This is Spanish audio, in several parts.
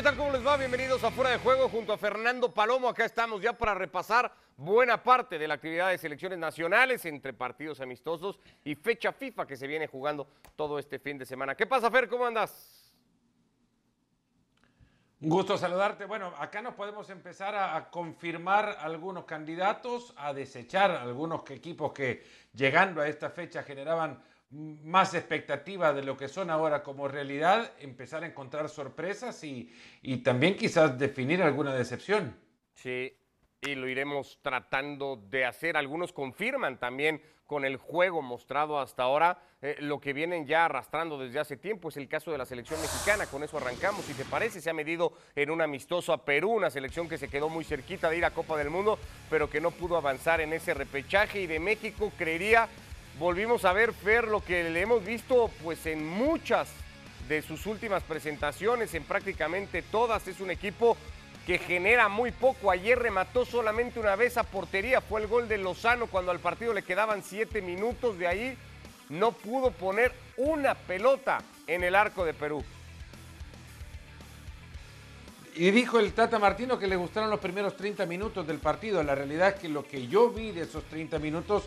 ¿qué tal? ¿Cómo les va? Bienvenidos a Fuera de Juego junto a Fernando Palomo. Acá estamos ya para repasar buena parte de la actividad de selecciones nacionales entre partidos amistosos y fecha FIFA que se viene jugando todo este fin de semana. ¿Qué pasa, Fer? ¿Cómo andas? Un gusto saludarte. Bueno, acá nos podemos empezar a, a, confirmar algunos candidatos, a desechar algunos equipos que llegando a esta fecha generaban más expectativa de lo que son ahora como realidad, empezar a encontrar sorpresas y, y también quizás definir alguna decepción. Sí, y lo iremos tratando de hacer. Algunos confirman también con el juego mostrado hasta ahora eh, lo que vienen ya arrastrando desde hace tiempo. Es el caso de la selección mexicana. Con eso arrancamos. Si te parece, se ha medido en un amistoso a Perú, una selección que se quedó muy cerquita de ir a Copa del Mundo, pero que no pudo avanzar en ese repechaje. Y de México, creería, volvimos a ver, Fer, lo que le hemos visto pues en muchas de sus últimas presentaciones, en prácticamente todas. Es un equipo que genera muy poco. Ayer remató solamente una vez a portería. Fue el gol de Lozano cuando al partido le quedaban siete minutos. De ahí no pudo poner una pelota en el arco de Perú. Y dijo el Tata Martino que le gustaron los primeros 30 minutos del partido. La realidad es que lo que yo vi de esos 30 minutos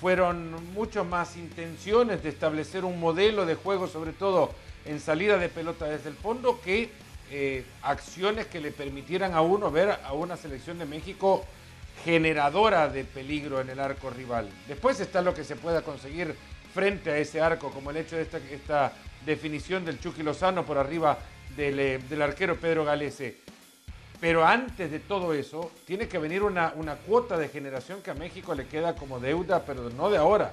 fueron mucho más intenciones de establecer un modelo de juego, sobre todo en salida de pelota desde el fondo, que eh, acciones que le permitieran a uno ver a una selección de México generadora de peligro en el arco rival. Después está lo que se pueda conseguir frente a ese arco, como el hecho de esta, esta definición del Chucky Lozano por arriba del, eh, del, arquero Pedro Galese. Pero antes de todo eso, tiene que venir una, una cuota de generación que a México le queda como deuda, pero no de ahora,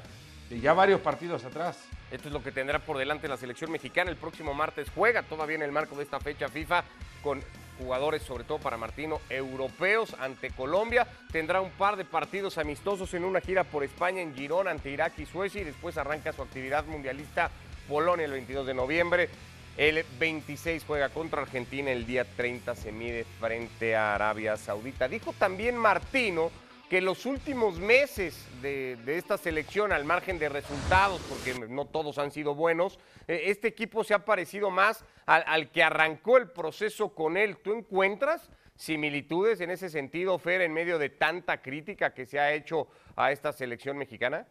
de ya varios partidos atrás. Esto es lo que tendrá por delante la selección mexicana. El próximo martes juega todavía en el marco de esta fecha FIFA con jugadores, sobre todo para Martino, europeos ante Colombia. Tendrá un par de partidos amistosos en una gira por España, en Girón, ante Irak y Suecia. Y después arranca su actividad mundialista Polonia el 22 de noviembre. El 26 juega contra Argentina, el día 30 se mide frente a Arabia Saudita. Dijo también Martino que los últimos meses de, esta selección, al margen de resultados, porque no todos han sido buenos, eh, este equipo se ha parecido más al, al, que arrancó el proceso con él. ¿Tú encuentras similitudes en ese sentido, Fer, en medio de tanta crítica que se ha hecho a esta selección mexicana?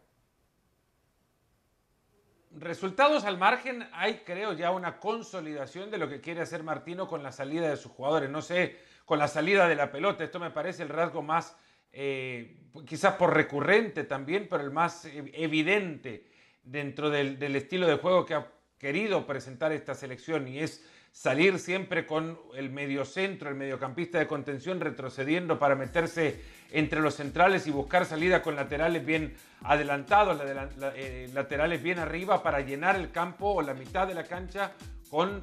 Resultados al margen, hay creo ya una consolidación de lo que quiere hacer Martino con la salida de sus jugadores. No sé, con la salida de la pelota, esto me parece el rasgo más eh, quizás por recurrente también, pero el más evidente dentro del, del, estilo de juego que ha querido presentar esta selección y es salir siempre con el mediocentro, el mediocampista de contención retrocediendo para meterse entre los centrales y buscar salida con laterales bien adelantados, eh, laterales bien arriba para llenar el campo o la mitad de la cancha con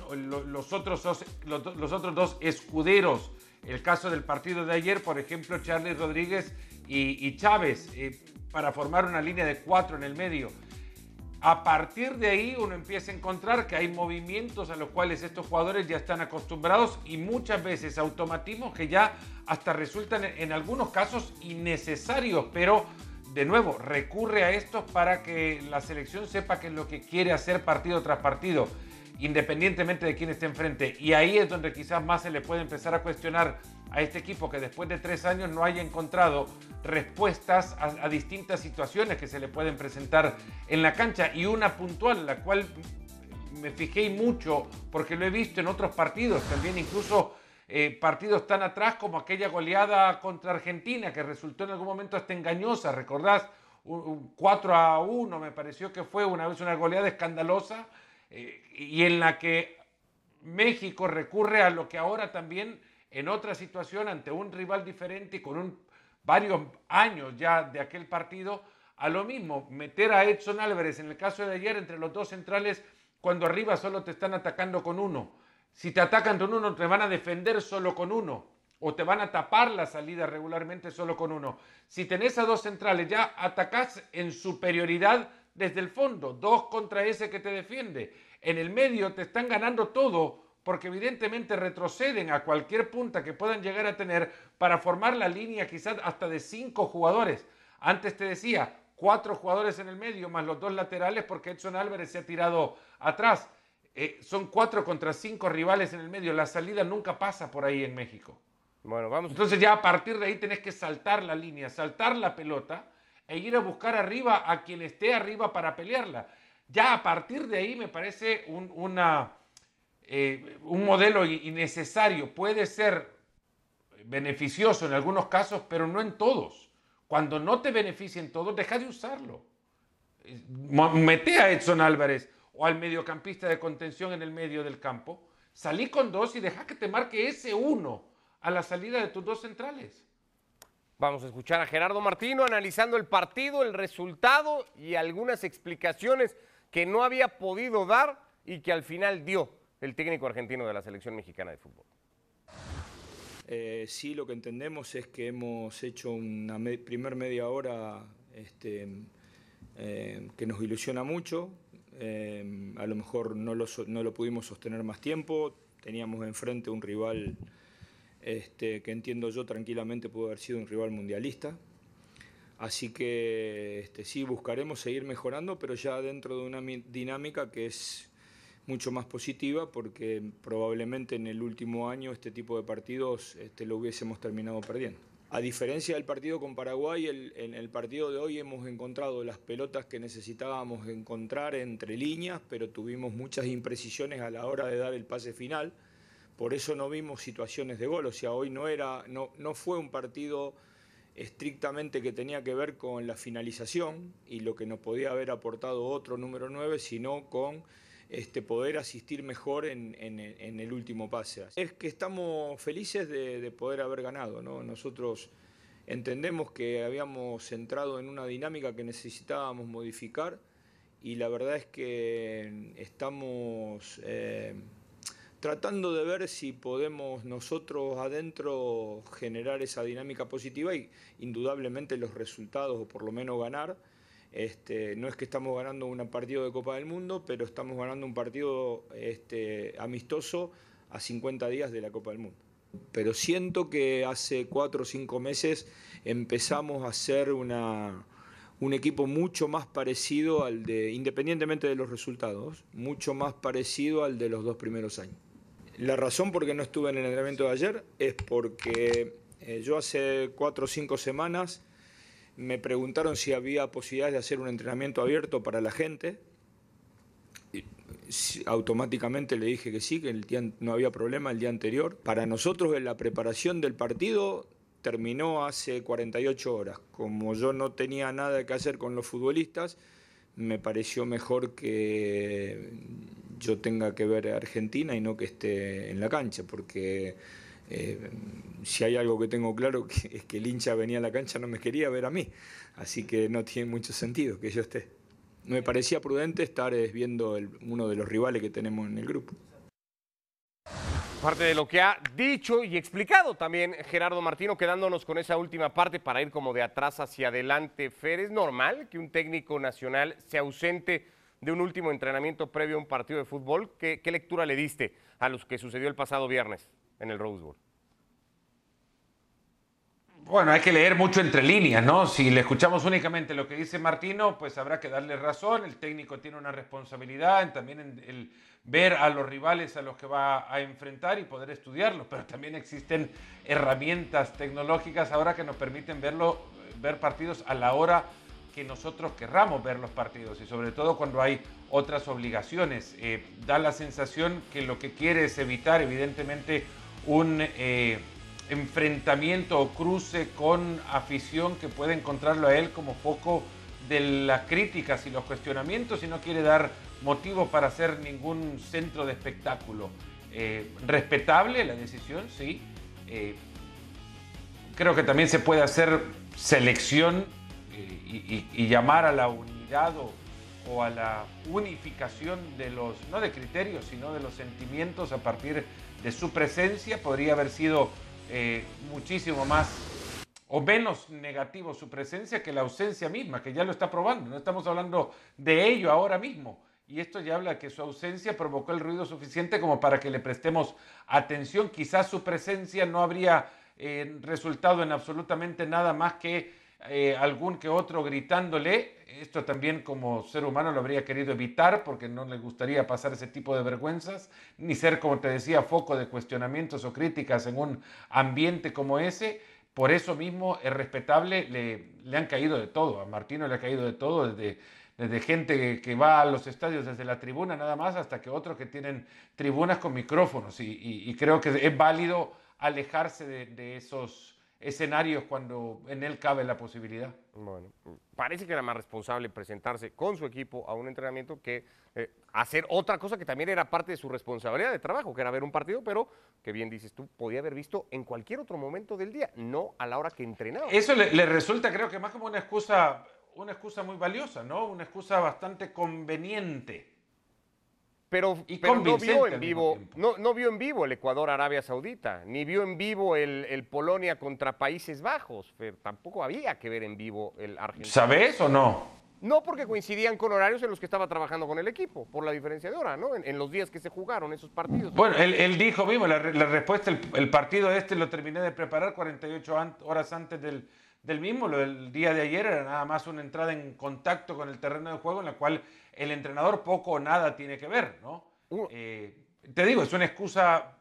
los otros dos, los, otros dos escuderos el caso del partido de ayer, por ejemplo, Charles Rodríguez y, y Chávez, eh, para formar una línea de cuatro en el medio. A partir de ahí uno empieza a encontrar que hay movimientos a los cuales estos jugadores ya están acostumbrados y muchas veces automatismos que ya hasta resultan en algunos casos innecesarios, pero de nuevo recurre a estos para que la selección sepa qué es lo que quiere hacer partido tras partido independientemente de quién esté enfrente. Y ahí es donde quizás más se le puede empezar a cuestionar a este equipo que después de tres años no haya encontrado respuestas a, distintas situaciones que se le pueden presentar en la cancha. Y una puntual, la cual me fijé mucho porque lo he visto en otros partidos, también incluso eh, partidos tan atrás como aquella goleada contra Argentina que resultó en algún momento hasta engañosa, ¿recordás? Un 4 a 1 me pareció que fue una vez una goleada escandalosa eh, y en la que México recurre a lo que ahora también en otra situación ante un rival diferente y con un, varios años ya de aquel partido, a lo mismo, meter a Edson Álvarez en el caso de ayer entre los dos centrales cuando arriba solo te están atacando con uno. Si te atacan con uno, te van a defender solo con uno. O te van a tapar la salida regularmente solo con uno. Si tenés a dos centrales, ya atacás en superioridad desde el fondo, dos contra ese que te defiende. En el medio te están ganando todo porque evidentemente retroceden a cualquier punta que puedan llegar a tener para formar la línea quizás hasta de cinco jugadores. Antes te decía, cuatro jugadores en el medio más los dos laterales porque Edson Álvarez se ha tirado atrás. eh, son cuatro contra cinco rivales en el medio. La salida nunca pasa por ahí en México. Bueno, vamos. Entonces ya a partir de ahí tenés que saltar la línea, saltar la pelota e ir a buscar arriba a quien esté arriba para pelearla. Ya a partir de ahí me parece un, una, eh, un modelo innecesario. Puede ser beneficioso en algunos casos, pero no en todos. Cuando no te beneficia en todos, deja de usarlo. Mete a Edson Álvarez o al mediocampista de contención en el medio del campo. Salí con dos y deja que te marque ese uno a la salida de tus dos centrales. Vamos a escuchar a Gerardo Martino analizando el partido, el resultado y algunas explicaciones que no había podido dar y que al final dio el técnico argentino de la selección mexicana de fútbol. Eh, sí, lo que entendemos es que hemos hecho una primer media hora este, eh, que nos ilusiona mucho. Eh, a lo mejor no lo, no lo pudimos sostener más tiempo. Teníamos enfrente un rival este, que entiendo yo tranquilamente pudo haber sido un rival mundialista. Así que este, sí, buscaremos seguir mejorando, pero ya dentro de una dinámica que es mucho más positiva, porque probablemente en el último año este tipo de partidos este, lo hubiésemos terminado perdiendo. A diferencia del partido con Paraguay, en el partido de hoy hemos encontrado las pelotas que necesitábamos encontrar entre líneas, pero tuvimos muchas imprecisiones a la hora de dar el pase final por eso no vimos situaciones de gol, o sea, hoy no, era, no, no fue un partido estrictamente que tenía que ver con la finalización y lo que nos podía haber aportado otro número 9, sino con este, poder asistir mejor en, el último pase. Es que estamos felices de, poder haber ganado. ¿no? Nosotros entendemos que habíamos entrado en una dinámica que necesitábamos modificar y la verdad es que estamos... Eh, tratando de ver si podemos nosotros adentro generar esa dinámica positiva y indudablemente los resultados, o por lo menos ganar. Este, no es que estamos ganando un partido de Copa del Mundo, pero estamos ganando un partido este, amistoso a 50 días de la Copa del Mundo. Pero siento que hace cuatro o cinco meses empezamos a ser un equipo mucho más parecido al de, independientemente de los resultados, mucho más parecido al de los dos primeros años. La razón por qué no estuve en el entrenamiento de ayer es porque eh, yo hace cuatro o cinco semanas me preguntaron si había posibilidad de hacer un entrenamiento abierto para la gente. Y, automáticamente le dije que sí, que no había problema el día anterior. Para nosotros la preparación del partido terminó hace 48 horas. Como yo no tenía nada que hacer con los futbolistas, me pareció mejor que yo tenga que ver a Argentina y no que esté en la cancha, porque eh, si hay algo que tengo claro es que el hincha venía a la cancha no me quería ver a mí, así que no tiene mucho sentido que yo esté. Me parecía prudente estar eh, viendo uno de los rivales que tenemos en el grupo. Parte de lo que ha dicho y explicado también Gerardo Martino, quedándonos con esa última parte para ir como de atrás hacia adelante. Fer, ¿es normal que un técnico nacional se ausente de un último entrenamiento previo a un partido de fútbol. ¿Qué, lectura le diste a lo que sucedió el pasado viernes en el Rose Bowl? Bueno, hay que leer mucho entre líneas, ¿no? Si le escuchamos únicamente lo que dice Martino, pues habrá que darle razón. El técnico tiene una responsabilidad también en el ver a los rivales a los que va a enfrentar y poder estudiarlos. Pero también existen herramientas tecnológicas ahora que nos permiten verlo, ver partidos a la hora que nosotros querramos ver los partidos y sobre todo cuando hay otras obligaciones. Eh, da la sensación que lo que quiere es evitar evidentemente un eh, enfrentamiento o cruce con afición que puede encontrarlo a él como foco de las críticas y los cuestionamientos y no quiere dar motivo para hacer ningún centro de espectáculo. Eh, respetable la decisión, sí. creo que también se puede hacer selección y, llamar a la unidad o, a la unificación de los, no de criterios, sino de los sentimientos a partir de su presencia, podría haber sido eh, muchísimo más o menos negativo su presencia que la ausencia misma, que ya lo está probando. No estamos hablando de ello ahora mismo. Y esto ya habla que su ausencia provocó el ruido suficiente como para que le prestemos atención. Quizás su presencia no habría eh, resultado en absolutamente nada más que eh, algún que otro gritándole. Esto también como ser humano lo habría querido evitar porque no le gustaría pasar ese tipo de vergüenzas, ni ser, como te decía, foco de cuestionamientos o críticas en un ambiente como ese. Por eso mismo es respetable, le, le han caído de todo, a Martino le ha caído de todo, desde desde gente que va a los estadios desde la tribuna nada más hasta que otros que tienen tribunas con micrófonos y, creo que es válido alejarse de, esos escenarios cuando en él cabe la posibilidad. Bueno, parece que era más responsable presentarse con su equipo a un entrenamiento que eh, hacer otra cosa que también era parte de su responsabilidad de trabajo, que era ver un partido, pero que bien dices tú, podía haber visto en cualquier otro momento del día, no a la hora que entrenaba. Eso le resulta creo que más como una excusa una excusa muy valiosa, ¿no? Una excusa bastante conveniente. Pero, no vio en vivo, no, vio en vivo el Ecuador-Arabia Saudita, ni vio en vivo el, Polonia contra Países Bajos. Pero tampoco había que ver en vivo el Argentina. ¿Sabes o no? No, porque coincidían con horarios en los que estaba trabajando con el equipo, por la diferencia de hora, ¿no? En, los días que se jugaron esos partidos. Bueno, él, dijo mismo, la, respuesta, el, el, partido este lo terminé de preparar 48 horas antes del, del mismo. Lo del día de ayer era nada más una entrada en contacto con el terreno de juego en la cual el entrenador poco o nada tiene que ver, ¿no? Eh, te digo, es una excusa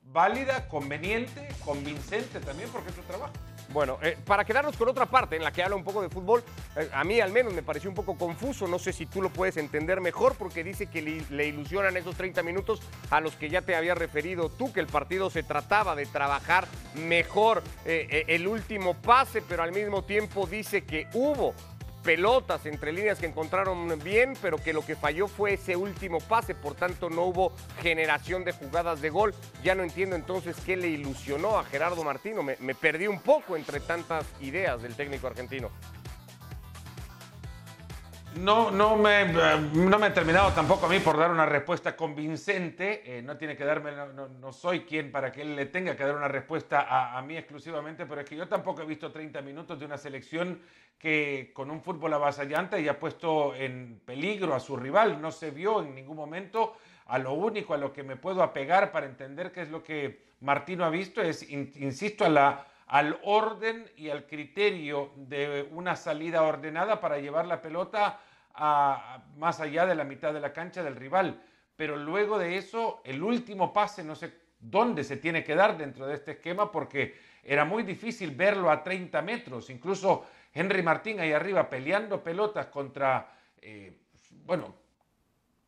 válida, conveniente, convincente también porque es su trabajo. Bueno, eh, para quedarnos con otra parte en la que habla un poco de fútbol, eh, a mí al menos me pareció un poco confuso, no sé si tú lo puedes entender mejor, porque dice que le, ilusionan esos 30 minutos a los que ya te había referido tú, que el partido se trataba de trabajar mejor eh, el último pase, pero al mismo tiempo dice que hubo pelotas entre líneas que encontraron bien, pero que lo que falló fue ese último pase, por tanto no hubo generación de jugadas de gol. Ya no entiendo entonces qué le ilusionó a Gerardo Martino. Me, perdí un poco entre tantas ideas del técnico argentino. No, no, me, no me he terminado tampoco a mí por dar una respuesta convincente. Eh, no tiene que darme, no, soy quien para que él le tenga que dar una respuesta a, mí exclusivamente, pero es que yo tampoco he visto 30 minutos de una selección que con un fútbol avasallante haya puesto en peligro a su rival. No se vio en ningún momento. A lo único a lo que me puedo apegar para entender qué es lo que Martino ha visto es, insisto, a la, al orden y al criterio de una salida ordenada para llevar la pelota más allá de la mitad de la cancha del rival. Pero luego de eso, el último pase, no sé dónde se tiene que dar dentro de este esquema, porque era muy difícil verlo a 30 metros. Incluso Henry Martín ahí arriba peleando pelotas contra, eh, bueno,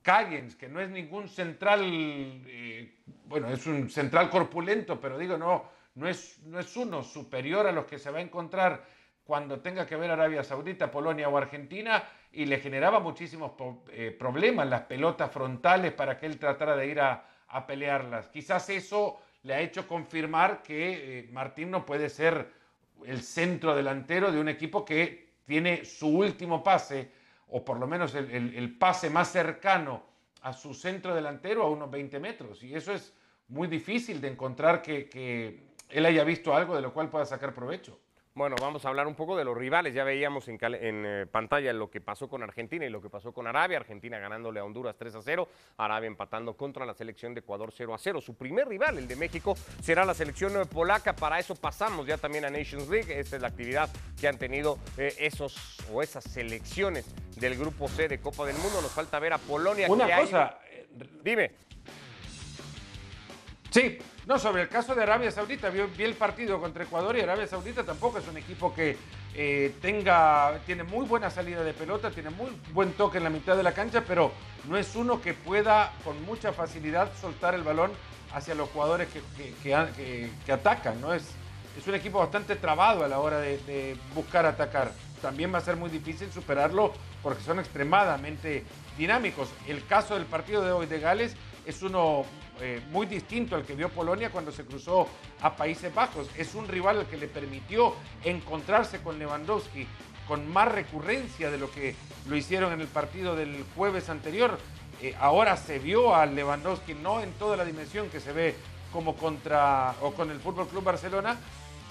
Cayens, que no es ningún central, eh, bueno, es un central corpulento, pero digo, no, no es, no es uno superior a los que se va a encontrar cuando tenga que ver Arabia Saudita, Polonia o Argentina, y le generaba muchísimos eh, problemas las pelotas frontales para que él tratara de ir a, pelearlas. Quizás eso le ha hecho confirmar que Martín no puede ser el centro delantero de un equipo que tiene su último pase, o por lo menos el, pase más cercano a su centro delantero a unos 20 metros. Y eso es muy difícil de encontrar que, que él haya visto algo de lo cual pueda sacar provecho. Bueno, vamos a hablar un poco de los rivales. Ya veíamos en, eh, pantalla lo que pasó con Argentina y lo que pasó con Arabia. Argentina ganándole a Honduras 3 a 0, Arabia empatando contra la selección de Ecuador 0 a 0. Su primer rival, el de México, será la selección polaca. Para eso pasamos ya también a Nations League. Esta es la actividad que han tenido eh, esos o esas selecciones del grupo C de Copa del Mundo. Nos falta ver a Polonia. Una cosa. Eh, Dime. Sí, no, sobre el caso de Arabia Saudita, vi, el partido contra Ecuador y Arabia Saudita tampoco es un equipo que eh, tenga, tiene muy buena salida de pelota, tiene muy buen toque en la mitad de la cancha, pero no es uno que pueda con mucha facilidad soltar el balón hacia los jugadores que, atacan, ¿no? Es, es un equipo bastante trabado a la hora de buscar atacar. También va a ser muy difícil superarlo porque son extremadamente dinámicos. El caso del partido de hoy de Gales es uno eh, muy distinto al que vio Polonia cuando se cruzó a Países Bajos. Es un rival al que le permitió encontrarse con Lewandowski con más recurrencia de lo que lo hicieron en el partido del jueves anterior. Eh, ahora se vio a Lewandowski no en toda la dimensión que se ve como contra o con el Fútbol Club Barcelona,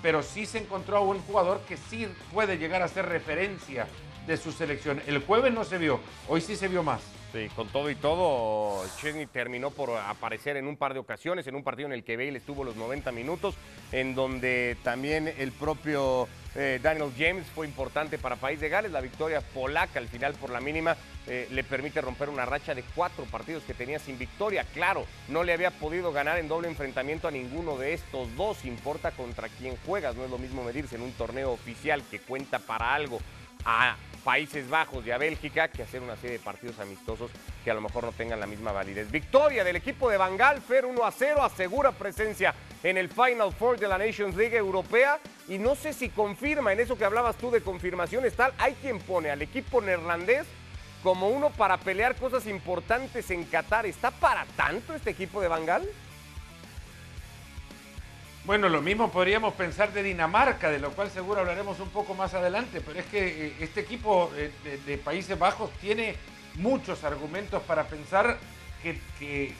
pero sí se encontró a un jugador que sí puede llegar a ser referencia de su selección. El jueves no se vio, hoy sí se vio más. Sí, con todo y todo, Chesney terminó por aparecer en un par de ocasiones, en un partido en el que Bale estuvo los 90 minutos, en donde también el propio eh, Daniel James fue importante para País de Gales. La victoria polaca al final por la mínima eh, le permite romper una racha de cuatro partidos que tenía sin victoria. Claro, no le había podido ganar en doble enfrentamiento a ninguno de estos dos. Importa contra quién juegas. No es lo mismo medirse en un torneo oficial que cuenta para algo a Países Bajos y a Bélgica que hacer una serie de partidos amistosos que a lo mejor no tengan la misma validez. Victoria del equipo de Bangal, Fer 1 a 0, asegura presencia en el Final Four de la Nations League Europea y no sé si confirma en eso que hablabas tú de confirmaciones tal, hay quien pone al equipo neerlandés como uno para pelear cosas importantes en Qatar. ¿Está para tanto este equipo de Bangal? Bueno, lo mismo podríamos pensar de Dinamarca, de lo cual seguro hablaremos un poco más adelante, pero es que eh, este equipo eh, de, Países Bajos tiene muchos argumentos para pensar que,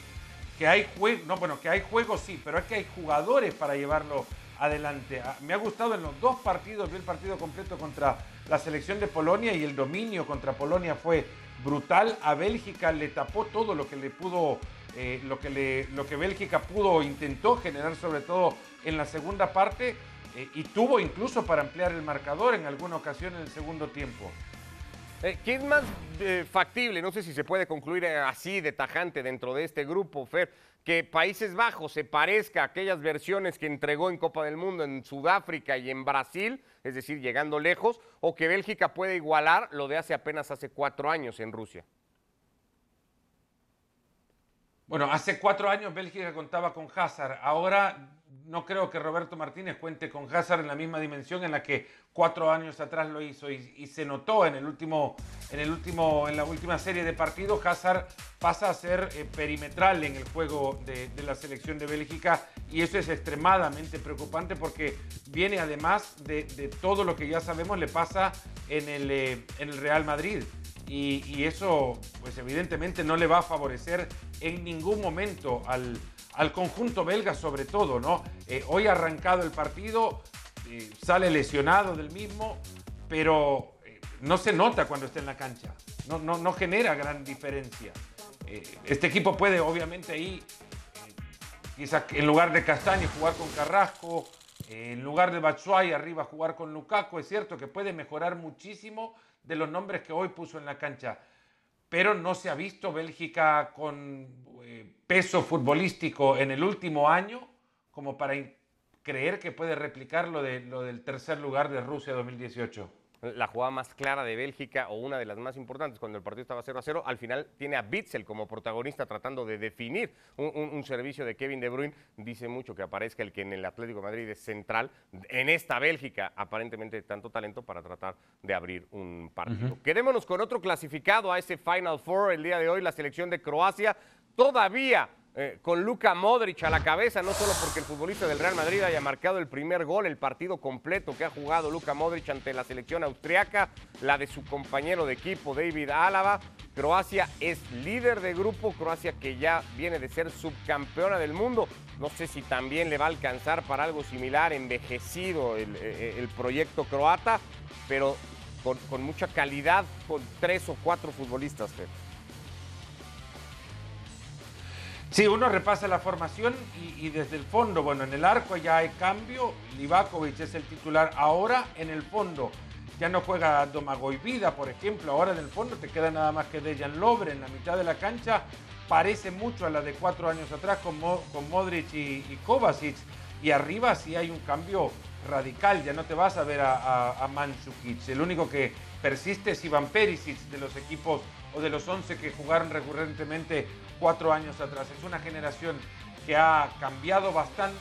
hay juegos, no, bueno, que hay juegos sí, pero es que hay jugadores para llevarlo adelante. Ah, me ha gustado en los dos partidos, vi el partido completo contra la selección de Polonia y el dominio contra Polonia fue brutal. A Bélgica le tapó todo lo que le pudo, eh, lo, que le, lo que Bélgica pudo, intentó generar sobre todo en la segunda parte eh, y tuvo incluso para ampliar el marcador en alguna ocasión en el segundo tiempo. Eh, ¿Qué es más eh, factible? No sé si se puede concluir así de tajante dentro de este grupo, Fer, que Países Bajos se parezca a aquellas versiones que entregó en Copa del Mundo en Sudáfrica y en Brasil, es decir, llegando lejos, o que Bélgica puede igualar lo de hace apenas hace cuatro años en Rusia. Bueno, hace cuatro años Bélgica contaba con Hazard. Ahora no creo que Roberto Martínez cuente con Hazard en la misma dimensión en la que cuatro años atrás lo hizo y, se notó en el último, en el último, en la última serie de partidos. Hazard pasa a ser eh, perimetral en el juego de, la selección de Bélgica y eso es extremadamente preocupante porque viene además de, todo lo que ya sabemos le pasa eh, en el Real Madrid. Y, eso, pues evidentemente no le va a favorecer en ningún momento al, conjunto belga, sobre todo, ¿no? Eh, hoy arrancado el partido, eh, sale lesionado del mismo, pero eh, no se nota cuando está en la cancha, no, no, genera gran diferencia. este equipo puede, obviamente, ahí, quizás en lugar de Castaño, jugar con Carrasco, en lugar de Batshuayi arriba jugar con Lukaku, es cierto que puede mejorar muchísimo de los nombres que hoy puso en la cancha. Pero no se ha visto Bélgica con eh, peso futbolístico en el último año como para creer que puede replicar lo, de, lo del tercer lugar de Rusia 2018 la jugada más clara de Bélgica o una de las más importantes cuando el partido estaba 0 a 0. Al final tiene a Bitzel como protagonista tratando de definir un, servicio de Kevin De Bruyne. Dice mucho que aparezca el que en el Atlético de Madrid es central. En esta Bélgica, aparentemente tanto talento para tratar de abrir un partido. Quedémonos con otro clasificado a ese Final Four el día de hoy, la selección de Croacia. Todavía eh, con Luka Modric a la cabeza, no solo porque el futbolista del Real Madrid haya marcado el primer gol, el partido completo que ha jugado Luka Modric ante la selección austriaca, la de su compañero de equipo David Álava. Croacia es líder de grupo, Croacia que ya viene de ser subcampeona del mundo. No sé si también le va a alcanzar para algo similar, envejecido el, eh, proyecto croata, pero con, mucha calidad, con tres o cuatro futbolistas. Sí, uno repasa la formación y, desde el fondo, bueno, en el arco ya hay cambio, Livakovic es el titular ahora, en el fondo ya no juega Domagoj Vida, por ejemplo, ahora en el fondo te queda nada más que Dejan Lobre en la mitad de la cancha, parece mucho a la de cuatro años atrás con, con Modric y, Kovacic, y arriba sí hay un cambio radical, ya no te vas a ver a, a, a Mandzukic, el único que persiste es Iván Perisic de los equipos o de los 11 que jugaron recurrentemente cuatro años atrás. Es una generación que ha cambiado bastante.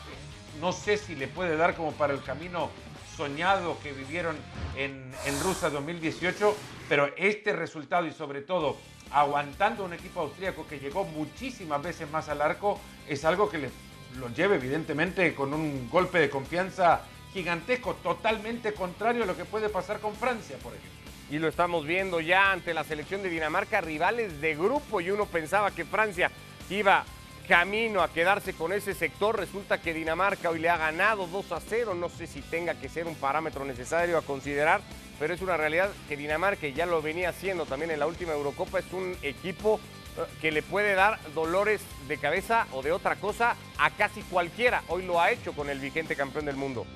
No sé si le puede dar como para el camino soñado que vivieron en, en Rusia 2018, pero este resultado y sobre todo aguantando un equipo austríaco que llegó muchísimas veces más al arco, es algo que le, lo lleve evidentemente con un golpe de confianza gigantesco, totalmente contrario a lo que puede pasar con Francia, por ejemplo y lo estamos viendo ya ante la selección de Dinamarca, rivales de grupo y uno pensaba que Francia iba camino a quedarse con ese sector. Resulta que Dinamarca hoy le ha ganado 2 a 0. No sé si tenga que ser un parámetro necesario a considerar, pero es una realidad que Dinamarca, ya lo venía haciendo también en la última Eurocopa, es un equipo eh, que le puede dar dolores de cabeza o de otra cosa a casi cualquiera. Hoy lo ha hecho con el vigente campeón del mundo.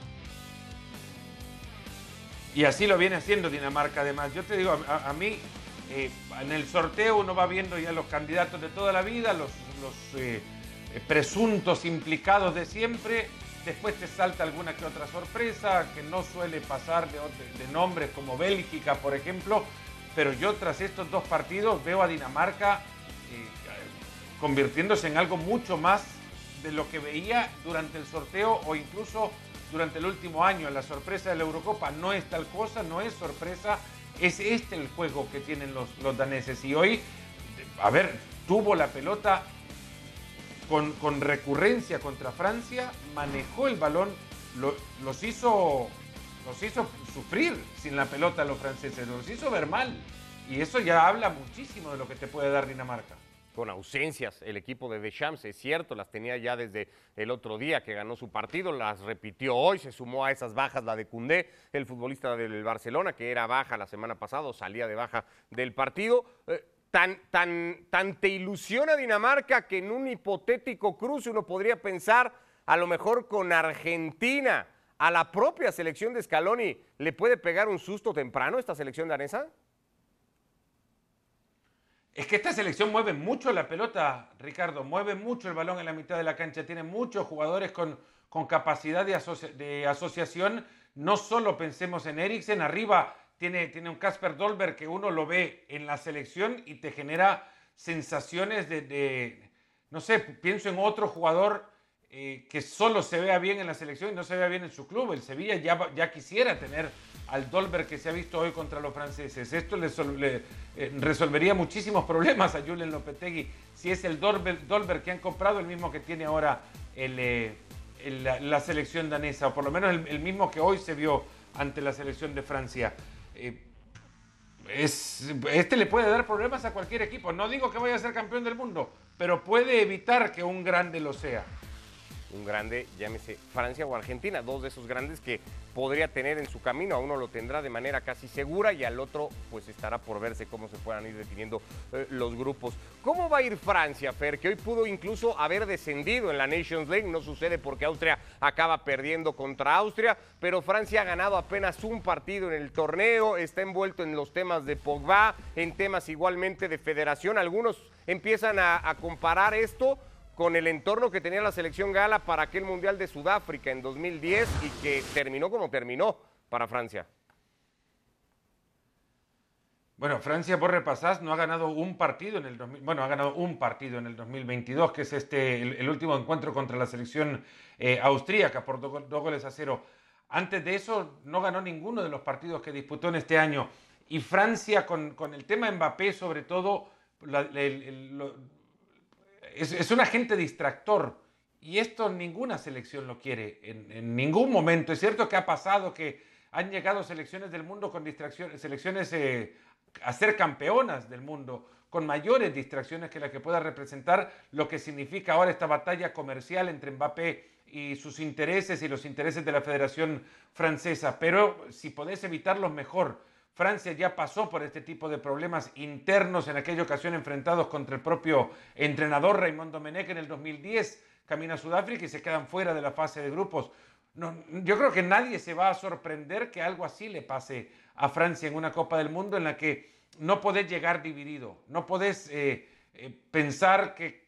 Y así lo viene haciendo Dinamarca además. Yo te digo, a, mí eh, en el sorteo uno va viendo ya los candidatos de toda la vida, los, eh, presuntos implicados de siempre. Después te salta alguna que otra sorpresa que no suele pasar de, nombres como Bélgica, por ejemplo. Pero yo tras estos dos partidos veo a Dinamarca eh, convirtiéndose en algo mucho más de lo que veía durante el sorteo o incluso durante el último año. La sorpresa de la Eurocopa no es tal cosa, no es sorpresa, es este el juego que tienen los, los daneses. Y hoy, a ver, tuvo la pelota con, recurrencia contra Francia, manejó el balón, los, hizo, los hizo sufrir sin la pelota a los franceses, los hizo ver mal. Y eso ya habla muchísimo de lo que te puede dar Dinamarca con ausencias el equipo de Deschamps, es cierto, las tenía ya desde el otro día que ganó su partido, las repitió hoy, se sumó a esas bajas la de Cundé, el futbolista del Barcelona, que era baja la semana pasada, salía de baja del partido. Eh, tan, tan, tan te ilusiona Dinamarca que en un hipotético cruce uno podría pensar a lo mejor con Argentina, a la propia selección de Scaloni, ¿le puede pegar un susto temprano esta selección danesa? Es que esta selección mueve mucho la pelota, Ricardo, mueve mucho el balón en la mitad de la cancha, tiene muchos jugadores con, con capacidad de, asociación. No solo pensemos en Eriksen, arriba tiene, tiene un Casper Dolberg que uno lo ve en la selección y te genera sensaciones de, no sé, pienso en otro jugador eh, que solo se vea bien en la selección y no se vea bien en su club. El Sevilla ya, ya quisiera tener al Dolberg que se ha visto hoy contra los franceses. Esto le, eh, resolvería muchísimos problemas a Julen Lopetegui si es el Dolberg, que han comprado, el mismo que tiene ahora eh, la, selección danesa, o por lo menos el, mismo que hoy se vio ante la selección de Francia. Eh, este le puede dar problemas a cualquier equipo. No digo que vaya a ser campeón del mundo, pero puede evitar que un grande lo sea un grande, llámese Francia o Argentina, dos de esos grandes que podría tener en su camino, a uno lo tendrá de manera casi segura y al otro pues estará por verse cómo se puedan ir definiendo eh, los grupos. ¿Cómo va a ir Francia, Fer? Que hoy pudo incluso haber descendido en la Nations League, no sucede porque Austria acaba perdiendo contra Austria, pero Francia ha ganado apenas un partido en el torneo, está envuelto en los temas de Pogba, en temas igualmente de federación, algunos empiezan a comparar esto con el entorno que tenía la selección gala para aquel Mundial de Sudáfrica en 2010 y que terminó como terminó para Francia. Bueno, Francia, por repasar, no ha ganado un partido en el bueno, ha ganado un partido en el 2022, que es este el, último encuentro contra la selección eh, austríaca por dos goles a cero. Antes de eso, no ganó ninguno de los partidos que disputó en este año. Y Francia, con, el tema Mbappé, sobre todo, es, un agente distractor. Y esto ninguna selección lo quiere, en, ningún momento. Es cierto que ha pasado que han llegado selecciones del mundo con distracciones, selecciones eh, a ser campeonas del mundo, con mayores distracciones que la que pueda representar lo que significa ahora esta batalla comercial entre Mbappé y sus intereses y los intereses de la Federación Francesa. Pero si podés evitarlos, mejor Francia ya pasó por este tipo de problemas internos en aquella ocasión enfrentados contra el propio entrenador Raymond Domenech en el 2010. Camina a Sudáfrica y se quedan fuera de la fase de grupos. yo creo que nadie se va a sorprender que algo así le pase a Francia en una Copa del Mundo en la que no podés llegar dividido, no podés eh, eh, pensar que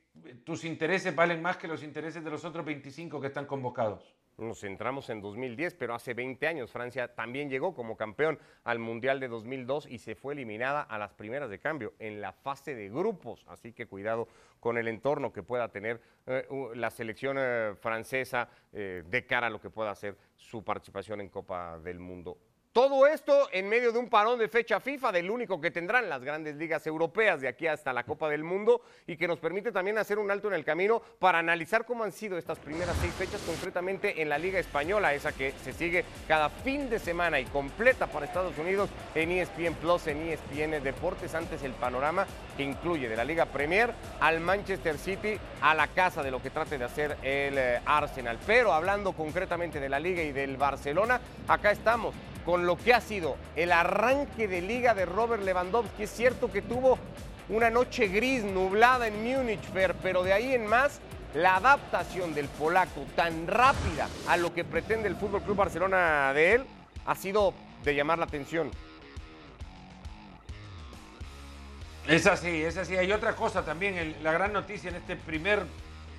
tus intereses valen más que los intereses de los otros 25 que están convocados. Nos centramos en 2010, pero hace 20 años Francia también llegó como campeón al Mundial de 2002 y se fue eliminada a las primeras de cambio en la fase de grupos. Así que cuidado con el entorno que pueda tener eh, la selección eh, francesa eh, de cara a lo que pueda ser su participación en Copa del Mundo. Todo esto en medio de un parón de fecha FIFA, del único que tendrán las grandes ligas europeas de aquí hasta la Copa del Mundo y que nos permite también hacer un alto en el camino para analizar cómo han sido estas primeras seis fechas, concretamente en la Liga Española, esa que se sigue cada fin de semana y completa para Estados Unidos en ESPN Plus, en ESPN Deportes. Antes el panorama que incluye de la Liga Premier al Manchester City, a la casa de lo que trate de hacer el eh, Arsenal. Pero hablando concretamente de la Liga y del Barcelona, acá estamos con lo que ha sido el arranque de liga de Robert Lewandowski. Es cierto que tuvo una noche gris, nublada en Múnich, pero de ahí en más, la adaptación del polaco tan rápida a lo que pretende el Fútbol Club Barcelona de él ha sido de llamar la atención. Es así, es así. Hay otra cosa también, la gran noticia en este primer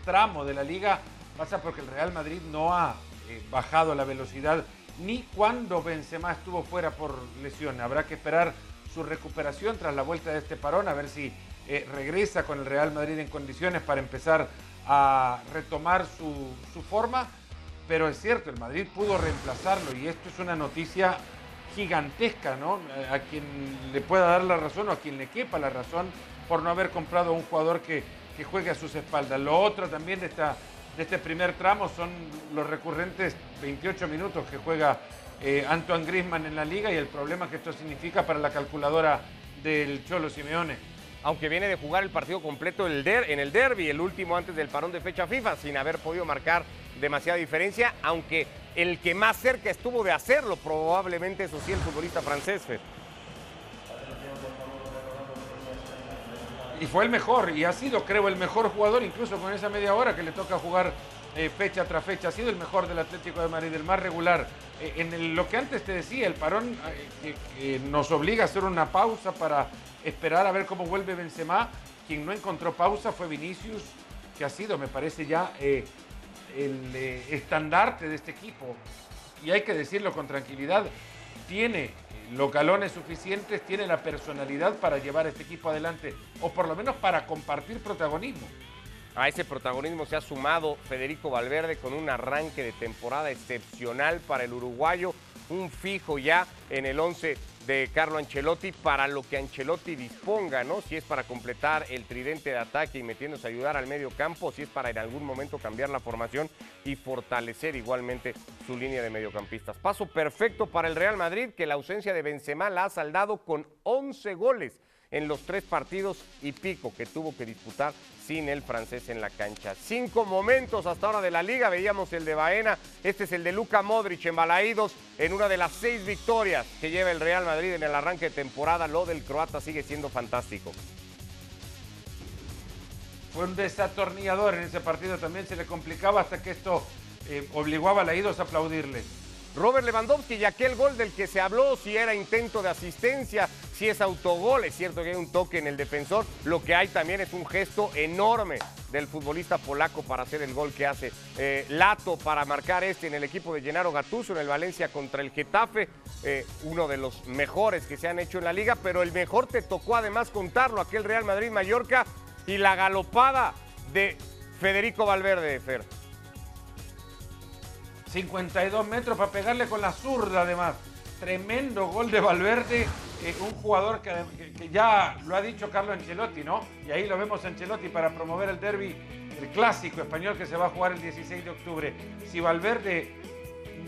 tramo de la liga pasa porque el Real Madrid no ha eh, bajado la velocidad ni cuando Benzema estuvo fuera por lesión. Habrá que esperar su recuperación tras la vuelta de este parón, a ver si eh, regresa con el Real Madrid en condiciones para empezar a retomar su, forma. Pero es cierto, el Madrid pudo reemplazarlo y esto es una noticia gigantesca, ¿no? Eh, a quien le pueda dar la razón o a quien le quepa la razón por no haber comprado un jugador que, que juegue a sus espaldas. Lo otro también de esta de este primer tramo son los recurrentes 28 minutos que juega eh, Antoine Grisman en la liga y el problema que esto significa para la calculadora del Cholo Simeone. Aunque viene de jugar el partido completo en el derby, el último antes del parón de fecha FIFA, sin haber podido marcar demasiada diferencia, aunque el que más cerca estuvo de hacerlo probablemente, eso sí, el futbolista francés. y fue el mejor y ha sido, creo, el mejor jugador, incluso con esa media hora que le toca jugar eh, fecha tras fecha. Ha sido el mejor del Atlético de Madrid, el más regular. Eh, en lo que antes te decía, el parón eh, nos obliga a hacer una pausa para esperar a ver cómo vuelve Benzema. Quien no encontró pausa fue Vinicius, que ha sido, me parece, ya el estandarte de este equipo. Y hay que decirlo con tranquilidad, tiene los galones suficientes, tiene la personalidad para llevar este equipo adelante, o por lo menos para compartir protagonismo. A ese protagonismo se ha sumado Federico Valverde con un arranque de temporada excepcional para el uruguayo, un fijo ya en el 11 de Carlo Ancelotti para lo que Ancelotti disponga, ¿no? Si es para completar el tridente de ataque y metiéndose a ayudar al medio campo, si es para en algún momento cambiar la formación y fortalecer igualmente su línea de mediocampistas. Paso perfecto para el Real Madrid, que la ausencia de Benzema la ha saldado con 11 goles en los tres partidos y pico que tuvo que disputar sin el francés en la cancha. Cinco momentos hasta ahora de la liga, veíamos el de Baena, este es el de Luca Modric en Balaídos en una de las seis victorias que lleva el Real Madrid en el arranque de temporada, lo del croata sigue siendo fantástico. Fue un desatornillador en ese partido, también se le complicaba hasta que esto eh, obligó a Balaídos a aplaudirle. Robert Lewandowski y aquel gol del que se habló, si era intento de asistencia, si es autogol, es cierto que hay un toque en el defensor, lo que hay también es un gesto enorme del futbolista polaco para hacer el gol que hace eh, Lato para marcar este en el equipo de Gennaro Gattuso en el Valencia contra el Getafe, eh, uno de los mejores que se han hecho en la liga, pero el mejor te tocó además contarlo, aquel Real Madrid-Mallorca y la galopada de Federico Valverde, Fer. 52 metros para pegarle con la zurda además. Tremendo gol de Valverde, eh, un jugador que, ya lo ha dicho Carlos Ancelotti, ¿no? Y ahí lo vemos Ancelotti para promover el derby, el clásico español que se va a jugar el 16 de octubre. Si Valverde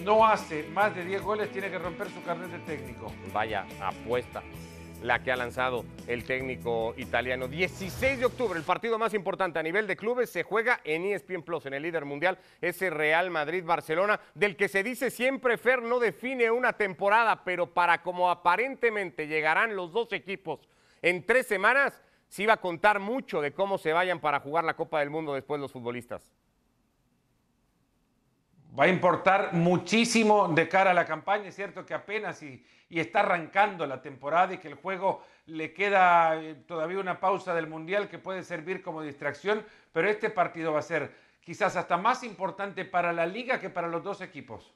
no hace más de 10 goles, tiene que romper su carnet de técnico. Vaya apuesta la que ha lanzado el técnico italiano. 16 de octubre, el partido más importante a nivel de clubes se juega en ESPN Plus, en el líder mundial, ese Real Madrid-Barcelona, del que se dice siempre Fer no define una temporada, pero para como aparentemente llegarán los dos equipos en tres semanas, sí va a contar mucho de cómo se vayan para jugar la Copa del Mundo después los futbolistas va a importar muchísimo de cara a la campaña. Es cierto que apenas y, está arrancando la temporada y que el juego le queda eh, todavía una pausa del Mundial que puede servir como distracción, pero este partido va a ser quizás hasta más importante para la liga que para los dos equipos.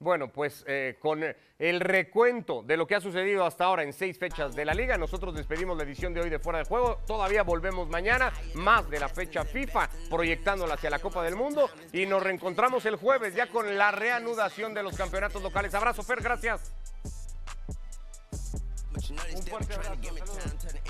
Bueno, pues eh, con el recuento de lo que ha sucedido hasta ahora en seis fechas de la liga, nosotros despedimos la edición de hoy de Fuera de Juego. Todavía volvemos mañana, más de la fecha FIFA, proyectándola hacia la Copa del Mundo. Y nos reencontramos el jueves ya con la reanudación de los campeonatos locales. Abrazo, Fer, gracias. Un fuerte abrazo. Saludos.